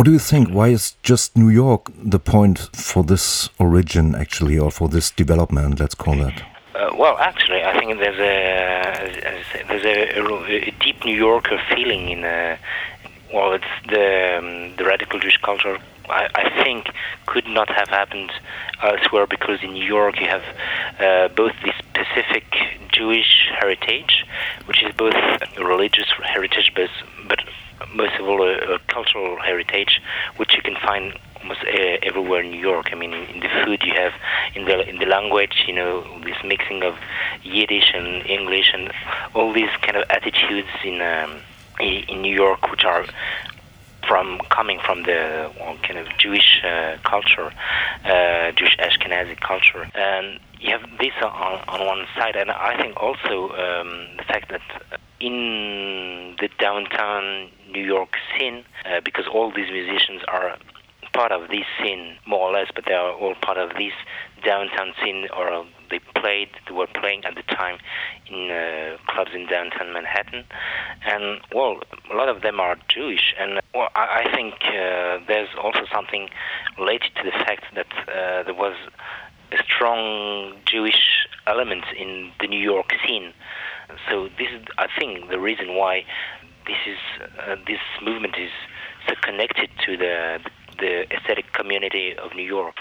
What do you think? Why is just New York the point for this origin, actually, or for this development? Let's call that. Uh, well, actually, I think there's a there's a, a, deep New Yorker feeling in. Uh, well, it's the um, the radical Jewish culture. I, think could not have happened elsewhere because in New York you have uh, both the specific Jewish heritage, which is both religious heritage, but most of all a, a cultural heritage, which you can find almost uh, everywhere in New York. I mean, in the food you have, in the in the language, you know, this mixing of Yiddish and English and all these kind of attitudes in um, in New York, which are from coming from the well, kind of Jewish uh, culture, uh, Jewish Ashkenazi culture, and you have this on, on one side, and I think also um, the fact that in the downtown New York scene, uh, because all these musicians are part of this scene more or less, but they are all part of this downtown scene, or they played, they were playing at the time in uh, clubs in downtown Manhattan, and well, a lot of them are Jewish, and well, I, I think uh, there's also something related to the fact that uh, there was a strong Jewish element in the New York scene. So this is, I think, the reason why this is uh, this movement is so connected to the the aesthetic community of New York.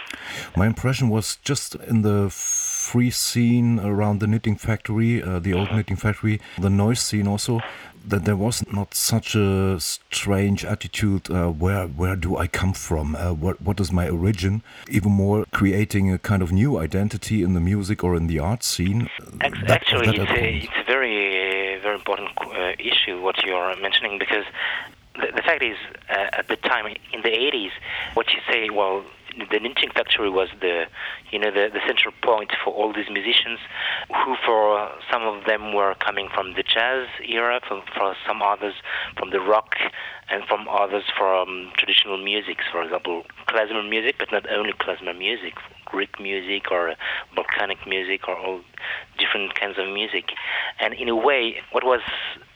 My impression was just in the free scene around the knitting factory, uh, the old knitting factory, the noise scene also that there was not such a strange attitude. Uh, where where do I come from? Uh, what what is my origin? Even more, creating a kind of new identity in the music or in the art scene. Actually, that it's, a, it's a very important uh, issue what you are mentioning because the, the fact is, uh, at the time in the 80s, what you say, well, the knitting factory was the you know the, the central point for all these musicians who for some of them were coming from the jazz era for, for some others from the rock and from others from traditional music for example klezmer music but not only klezmer music greek music or Balkanic music or all different kinds of music and in a way what was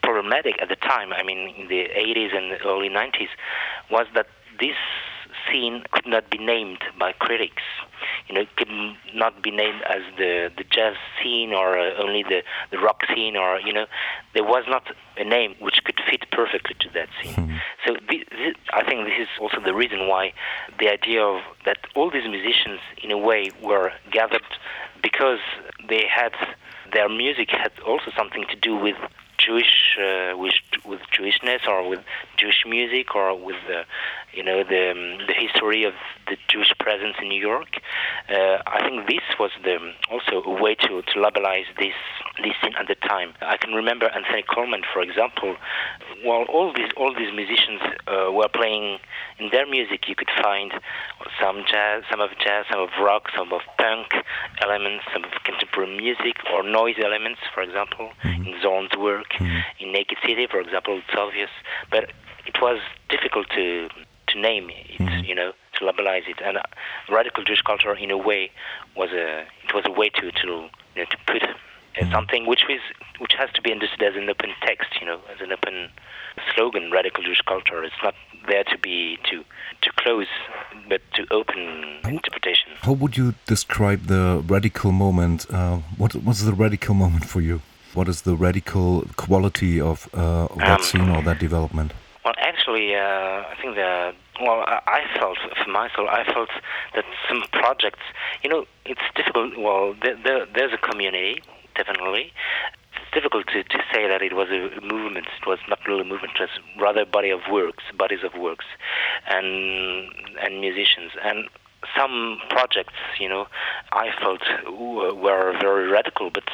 problematic at the time i mean in the 80s and early 90s was that this scene could not be named by critics. You know, it could not be named as the the jazz scene or uh, only the the rock scene, or you know, there was not a name which could fit perfectly to that scene. Mm-hmm. So I think this is also the reason why the idea of that all these musicians, in a way, were gathered because they had their music had also something to do with Jewish uh, with with Jewishness or with Jewish music or with the you know the um, the history of the Jewish presence in New York. Uh, I think this was the also a way to to labelize this this scene at the time. I can remember Anthony Coleman, for example. While all these all these musicians uh, were playing in their music, you could find some jazz, some of jazz, some of rock, some of punk elements, some of contemporary music or noise elements, for example, mm-hmm. in Zorn's work. Mm-hmm. In Naked City, for example, it's obvious, but it was difficult to to name it, mm-hmm. you know, to labelize it. And uh, radical Jewish culture, in a way, was a it was a way to to you know, to put uh, something which is which has to be understood as an open text, you know, as an open slogan. Radical Jewish culture. It's not there to be to to close, but to open how, would you describe the radical moment? Uh, what was the radical moment for you? What is the radical quality of, uh, of that um, scene or that development? Well, actually, uh, I think the well, I felt for myself, I felt that some projects, you know, it's difficult. Well, there, there, there's a community definitely. It's difficult to, to say that it was a movement. It was not really a movement. It was rather a body of works, bodies of works, and and musicians. And some projects, you know, I felt were very radical, but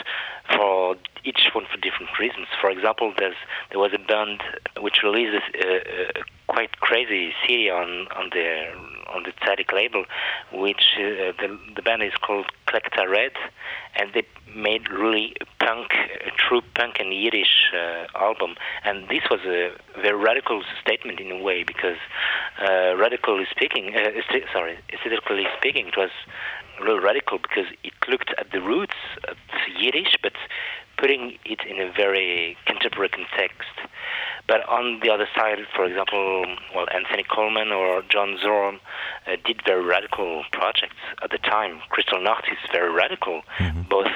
for each one for different reasons. For example, there's there was a band which released a, a quite crazy CD on on the on the Tzadik label, which uh, the the band is called Kletka Red, and they made really punk, a true punk and Yiddish uh, album. And this was a very radical statement in a way because, uh, radically speaking, uh, sorry, aesthetically speaking, it was really radical because it looked at the roots of Yiddish, but putting it in a very contemporary context. But on the other side, for example, well, Anthony Coleman or John Zorn uh, did very radical projects at the time. Kristallnacht is very radical, mm-hmm. both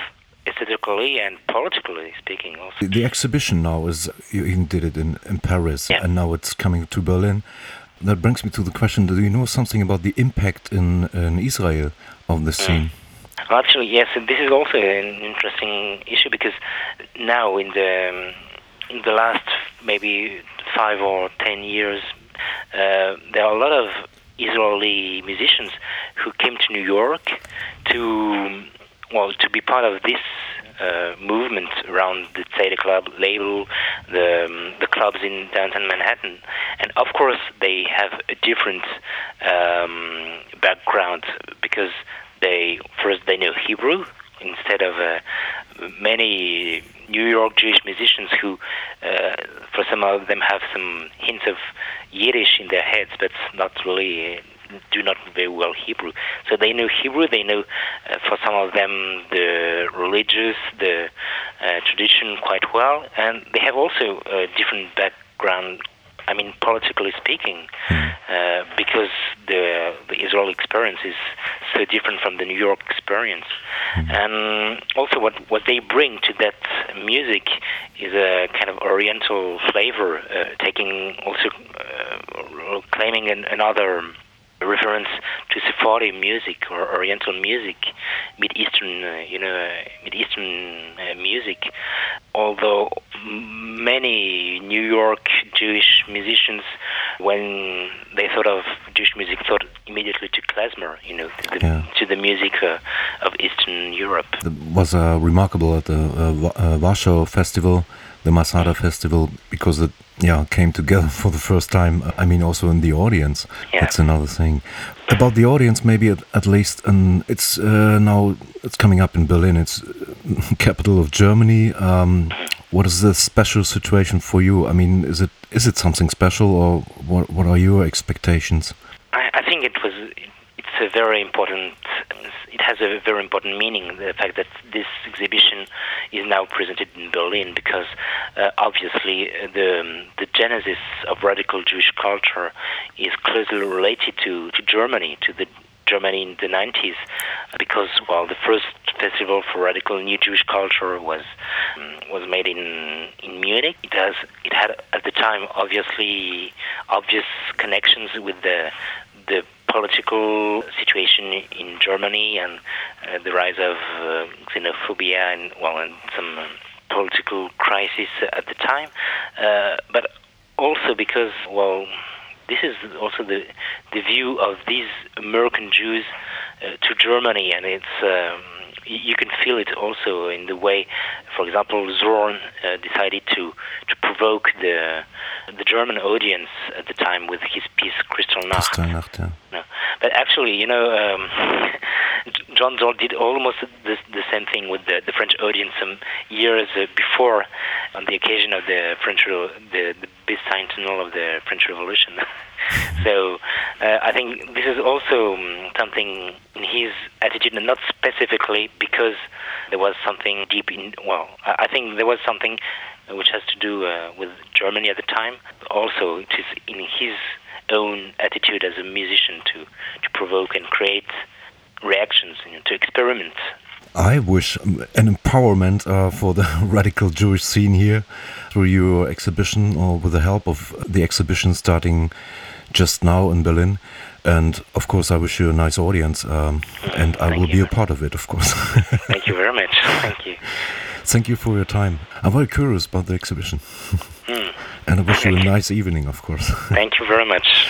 aesthetically and politically speaking. Also, the exhibition now is you even did it in in Paris, yeah. and now it's coming to Berlin. That brings me to the question: Do you know something about the impact in in Israel of the mm. scene? Actually, yes. This is also an interesting issue because now in the in the last maybe five or ten years, uh, there are a lot of Israeli musicians who came to New York to well to be part of this uh, movement around the Tzadik Club label, the um, the clubs in downtown Manhattan, and of course they have a different um, background because they first they know Hebrew instead of uh, many New York Jewish musicians who, uh, for some of them, have some hints of Yiddish in their heads, but not really do not very well Hebrew. So they know Hebrew. They know, uh, for some of them, the religious, the uh, tradition quite well, and they have also a different background I mean, politically speaking, hmm. uh, because the the Israeli experience is so different from the New York experience, mm. and also what what they bring to that music is a kind of Oriental flavor, uh, taking also uh, claiming an, another reference to Sephardi music or Oriental music, Mid Eastern, uh, you know, Mid Eastern uh, music. Although many New York Jewish musicians, when they thought of Jewish music, thought immediately to klezmer, you know, to the, yeah. to the music uh, of Eastern Europe. It was uh, remarkable at the uh, uh, Warsaw Festival the Masada Festival because it yeah came together for the first time. I mean, also in the audience. Yeah. That's another thing. About the audience, maybe at, at least, and it's uh, now it's coming up in Berlin. It's uh, capital of Germany. Um, what is the special situation for you? I mean, is it is it something special, or what? What are your expectations? Think it was. It's a very important it has a very important meaning. The fact that this exhibition is now presented in Berlin, because uh, obviously uh, the the genesis of radical Jewish culture is closely related to, to Germany, to the Germany in the 90s, because well, the first festival for radical new Jewish culture was um, was made in in Munich. It has it had at the time obviously obvious connections with the the political situation in Germany and uh, the rise of uh, xenophobia and well, and some um, political crisis at the time, uh, but also because well, this is also the the view of these American Jews uh, to Germany, and it's. Um, you can feel it also in the way, for example, Zorn uh, decided to to provoke the the German audience at the time with his piece Kristallnacht. Kristallnacht, yeah. No. But actually, you know, um, John Zorn did almost the, the same thing with the, the French audience some years uh, before, on the occasion of the French the the bicentennial of the French Revolution. so uh, I think this is also um, something in his attitude, and not specifically because there was something deep in. Well, I, I think there was something which has to do uh, with Germany at the time. Also, it is in his own attitude as a musician to, to provoke and create reactions, you know, to experiment. I wish um, an empowerment uh, for the radical Jewish scene here through your exhibition or with the help of the exhibition starting just now in Berlin. And of course, I wish you a nice audience, um, mm, and I will you. be a part of it, of course. Thank you very much. Thank you. Thank you for your time. I'm very curious about the exhibition. And I wish you a nice evening, of course. Thank you very much.